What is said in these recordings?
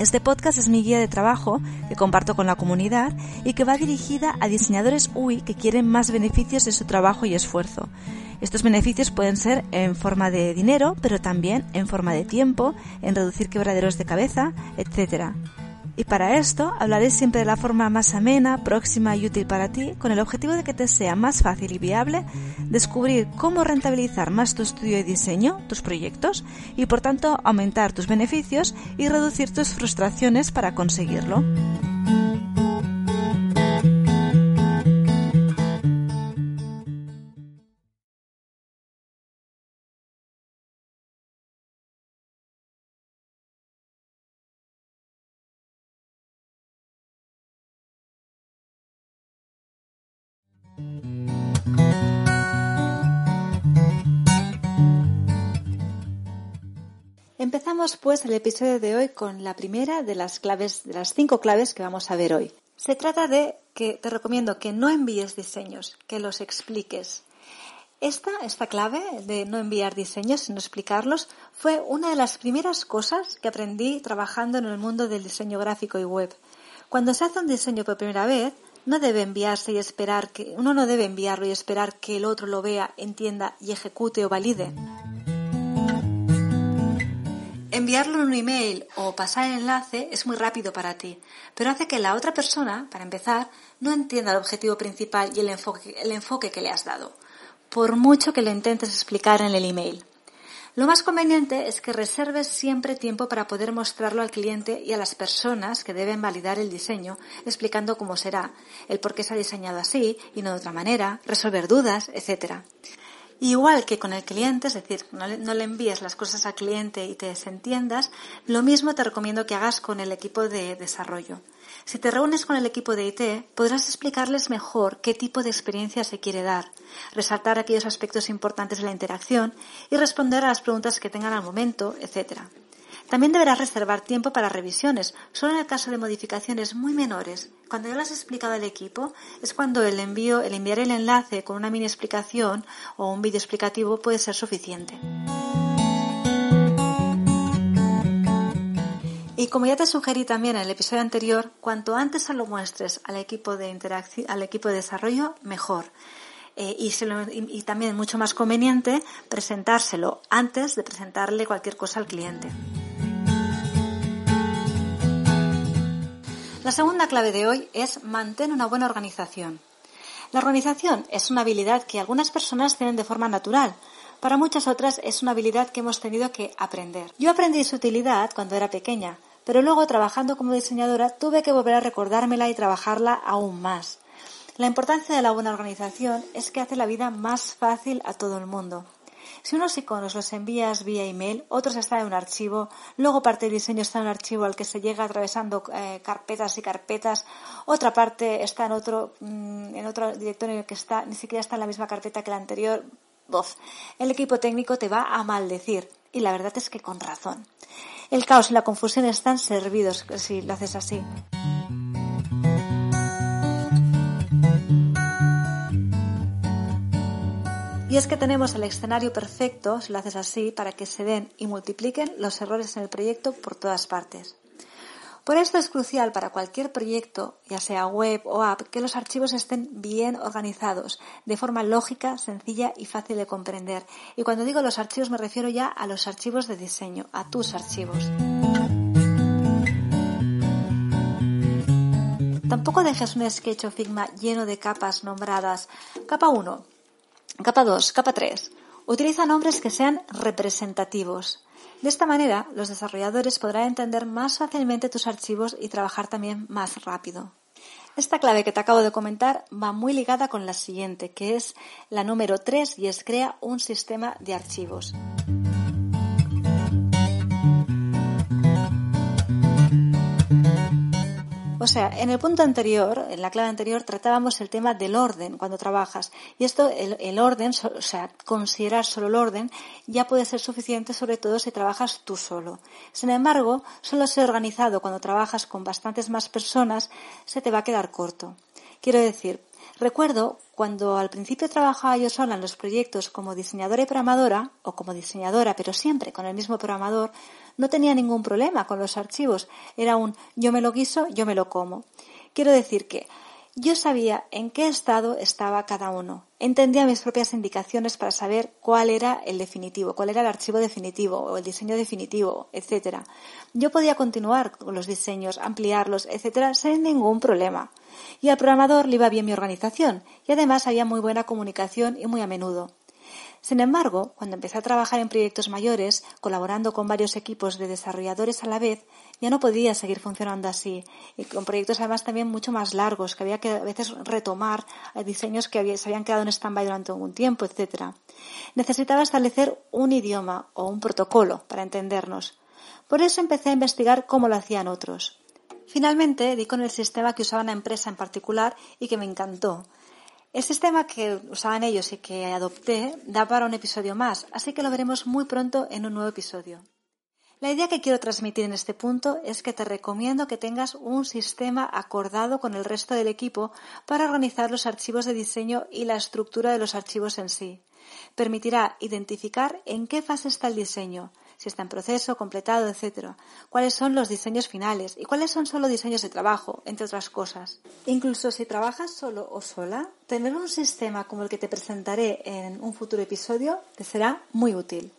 Este podcast es mi guía de trabajo que comparto con la comunidad y que va dirigida a diseñadores UI que quieren más beneficios de su trabajo y esfuerzo. Estos beneficios pueden ser en forma de dinero, pero también en forma de tiempo, en reducir quebraderos de cabeza, etc. Y para esto hablaré siempre de la forma más amena, próxima y útil para ti, con el objetivo de que te sea más fácil y viable descubrir cómo rentabilizar más tu estudio y diseño, tus proyectos, y por tanto aumentar tus beneficios y reducir tus frustraciones para conseguirlo. Empezamos pues el episodio de hoy con la primera de las claves, de las cinco claves que vamos a ver hoy. Se trata de que te recomiendo que no envíes diseños, que los expliques. Esta, esta clave de no enviar diseños, sino explicarlos, fue una de las primeras cosas que aprendí trabajando en el mundo del diseño gráfico y web. Cuando se hace un diseño por primera vez, no debe enviarse y esperar que, uno no debe enviarlo y esperar que el otro lo vea, entienda y ejecute o valide. Enviarlo en un email o pasar el enlace es muy rápido para ti, pero hace que la otra persona, para empezar, no entienda el objetivo principal y el enfoque, el enfoque que le has dado, por mucho que lo intentes explicar en el email. Lo más conveniente es que reserves siempre tiempo para poder mostrarlo al cliente y a las personas que deben validar el diseño, explicando cómo será, el por qué se ha diseñado así y no de otra manera, resolver dudas, etc. Igual que con el cliente, es decir, no le, envíes las cosas al cliente y te desentiendas, lo mismo te recomiendo que hagas con el equipo de desarrollo. Si te reúnes con el equipo de IT, podrás explicarles mejor qué tipo de experiencia se quiere dar, resaltar aquellos aspectos importantes de la interacción y responder a las preguntas que tengan al momento, etc. También deberás reservar tiempo para revisiones, solo en el caso de modificaciones muy menores. Cuando ya las has explicado al equipo, es cuando el envío, el enviar el enlace con una mini explicación o un vídeo explicativo puede ser suficiente. Y como ya te sugerí también en el episodio anterior, cuanto antes se lo muestres al equipo de al equipo de desarrollo, mejor. Eh, y, y también mucho más conveniente presentárselo antes de presentarle cualquier cosa al cliente. La segunda clave de hoy es mantener una buena organización. La organización es una habilidad que algunas personas tienen de forma natural. Para muchas otras es una habilidad que hemos tenido que aprender. Yo aprendí su utilidad cuando era pequeña, pero luego trabajando como diseñadora tuve que volver a recordármela y trabajarla aún más. La importancia de la buena organización es que hace la vida más fácil a todo el mundo. Si unos iconos los envías vía email, otros están en un archivo, luego parte del diseño está en un archivo al que se llega atravesando eh, carpetas y carpetas, otra parte está en otro, mmm, en otro directorio que está, ni siquiera está en la misma carpeta que la anterior. Bof. El equipo técnico te va a maldecir. Y la verdad es que con razón. El caos y la confusión están servidos si lo haces así. Y es que tenemos el escenario perfecto, si lo haces así, para que se den y multipliquen los errores en el proyecto por todas partes. Por esto es crucial para cualquier proyecto, ya sea web o app, que los archivos estén bien organizados, de forma lógica, sencilla y fácil de comprender. Y cuando digo los archivos me refiero ya a los archivos de diseño, a tus archivos. Tampoco dejes un sketch o Figma lleno de capas nombradas. Capa 1, capa 2, capa 3. Utiliza nombres que sean representativos. De esta manera, los desarrolladores podrán entender más fácilmente tus archivos y trabajar también más rápido. Esta clave que te acabo de comentar va muy ligada con la siguiente, que es la número 3 y es crea un sistema de archivos. O sea, en el punto anterior, en la clave anterior, tratábamos el tema del orden cuando trabajas. Y esto, el, orden, o sea, considerar solo el orden, ya puede ser suficiente, sobre todo si trabajas tú solo. Sin embargo, solo ser organizado cuando trabajas con bastantes más personas se te va a quedar corto. Quiero decir, recuerdo cuando al principio trabajaba yo sola en los proyectos como diseñadora y programadora, o como diseñadora, pero siempre con el mismo programador, no tenía ningún problema con los archivos. Era un yo me lo guiso, yo me lo como. Quiero decir que yo sabía en qué estado estaba cada uno. Entendía mis propias indicaciones para saber cuál era el definitivo, cuál era el archivo definitivo o el diseño definitivo, etcétera. Yo podía continuar con los diseños, ampliarlos, etcétera, sin ningún problema. Y al programador le iba bien mi organización y además había muy buena comunicación y muy a menudo. Sin embargo, cuando empecé a trabajar en proyectos mayores, colaborando con varios equipos de desarrolladores a la vez, ya no podía seguir funcionando así, y con proyectos además también mucho más largos, que había que a veces retomar diseños que se habían quedado en stand-by durante algún tiempo, etc. Necesitaba establecer un idioma o un protocolo para entendernos. Por eso empecé a investigar cómo lo hacían otros. Finalmente di con el sistema que usaba una empresa en particular y que me encantó, el sistema que usaban ellos y que adopté da para un episodio más, así que lo veremos muy pronto en un nuevo episodio. La idea que quiero transmitir en este punto es que te recomiendo que tengas un sistema acordado con el resto del equipo para organizar los archivos de diseño y la estructura de los archivos en sí. Permitirá identificar en qué fase está el diseño, si está en proceso, completado, etc. Cuáles son los diseños finales y cuáles son solo diseños de trabajo, entre otras cosas. Incluso si trabajas solo o sola, tener un sistema como el que te presentaré en un futuro episodio te será muy útil.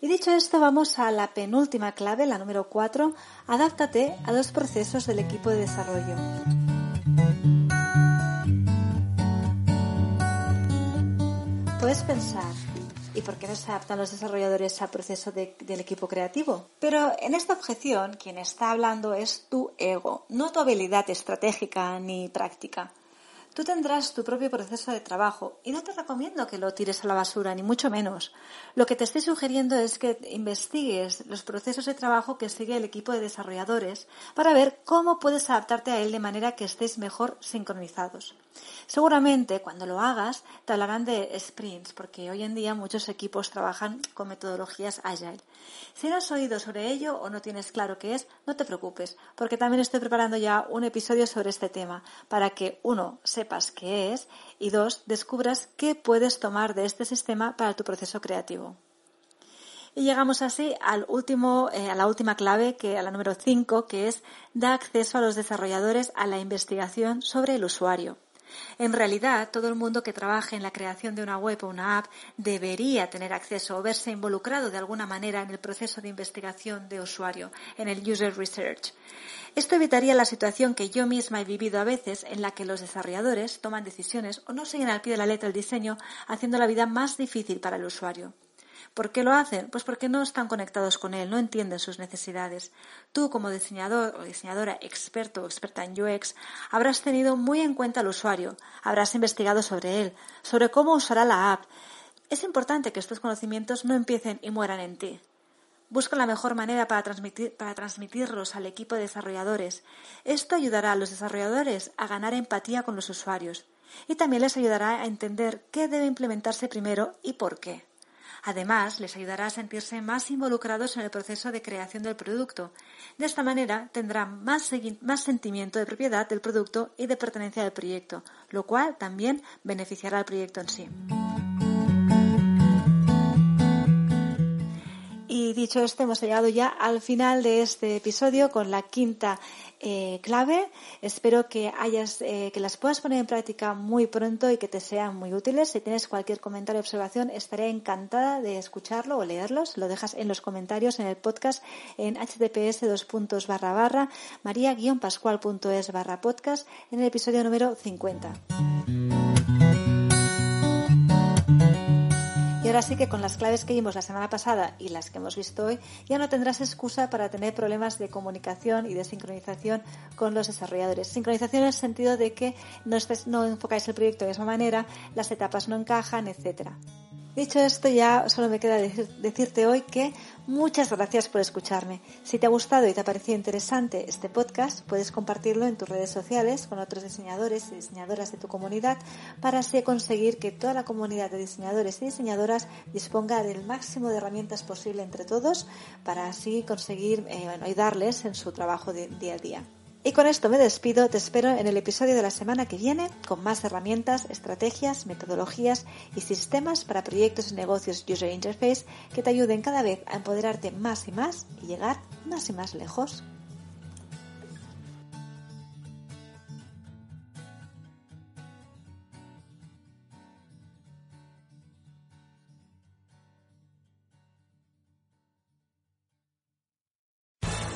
Y dicho esto, vamos a la penúltima clave, la número 4. Adáptate a los procesos del equipo de desarrollo. Puedes pensar, y por qué no se adaptan los desarrolladores al proceso del equipo creativo. Pero en esta objeción, quien está hablando es tu ego, no tu habilidad estratégica ni práctica. Tú tendrás tu propio proceso de trabajo y no te recomiendo que lo tires a la basura, ni mucho menos. Lo que te estoy sugiriendo es que investigues los procesos de trabajo que sigue el equipo de desarrolladores para ver cómo puedes adaptarte a él de manera que estés mejor sincronizados. Seguramente cuando lo hagas te hablarán de sprints, porque hoy en día muchos equipos trabajan con metodologías agile. Si no has oído sobre ello o no tienes claro qué es, no te preocupes, porque también estoy preparando ya un episodio sobre este tema, para que uno sepas qué es y dos descubras qué puedes tomar de este sistema para tu proceso creativo. Y llegamos así al último, eh, a la última clave, que a la número 5, que es da acceso a los desarrolladores a la investigación sobre el usuario. En realidad, todo el mundo que trabaje en la creación de una web o una app debería tener acceso o verse involucrado de alguna manera en el proceso de investigación de usuario, en el user research. Esto evitaría la situación que yo misma he vivido a veces en la que los desarrolladores toman decisiones o no siguen al pie de la letra el diseño, haciendo la vida más difícil para el usuario. ¿Por qué lo hacen? Pues porque no están conectados con él, no entienden sus necesidades. Tú, como diseñador o diseñadora experto o experta en UX, habrás tenido muy en cuenta al usuario, habrás investigado sobre él, sobre cómo usará la app. Es importante que estos conocimientos no empiecen y mueran en ti. Busca la mejor manera para, transmitir, para transmitirlos al equipo de desarrolladores. Esto ayudará a los desarrolladores a ganar empatía con los usuarios y también les ayudará a entender qué debe implementarse primero y por qué. Además, les ayudará a sentirse más involucrados en el proceso de creación del producto. De esta manera, tendrán más, sentimiento de propiedad del producto y de pertenencia al proyecto, lo cual también beneficiará al proyecto en sí. Y dicho esto, hemos llegado ya al final de este episodio con la quinta eh, clave. Espero que hayas, eh, que las puedas poner en práctica muy pronto y que te sean muy útiles. Si tienes cualquier comentario o observación, estaré encantada de escucharlo o leerlos. Lo dejas en los comentarios en el podcast en https dos puntos barra barra maria-pascual.es barra podcast en el episodio número 50. Ahora sí que con las claves que vimos la semana pasada y las que hemos visto hoy, ya no tendrás excusa para tener problemas de comunicación y de sincronización con los desarrolladores. Sincronización en el sentido de que no, estés, no enfocáis el proyecto de misma manera, las etapas no encajan, etcétera. Dicho esto, ya solo me queda decirte hoy que muchas gracias por escucharme. Si te ha gustado y te ha parecido interesante este podcast, puedes compartirlo en tus redes sociales con otros diseñadores y diseñadoras de tu comunidad para así conseguir que toda la comunidad de diseñadores y diseñadoras disponga del máximo de herramientas posible entre todos para así conseguir eh, ayudarles en su trabajo de día a día. Y con esto me despido, te espero en el episodio de la semana que viene con más herramientas, estrategias, metodologías y sistemas para proyectos y negocios User Interface que te ayuden cada vez a empoderarte más y más y llegar más y más lejos.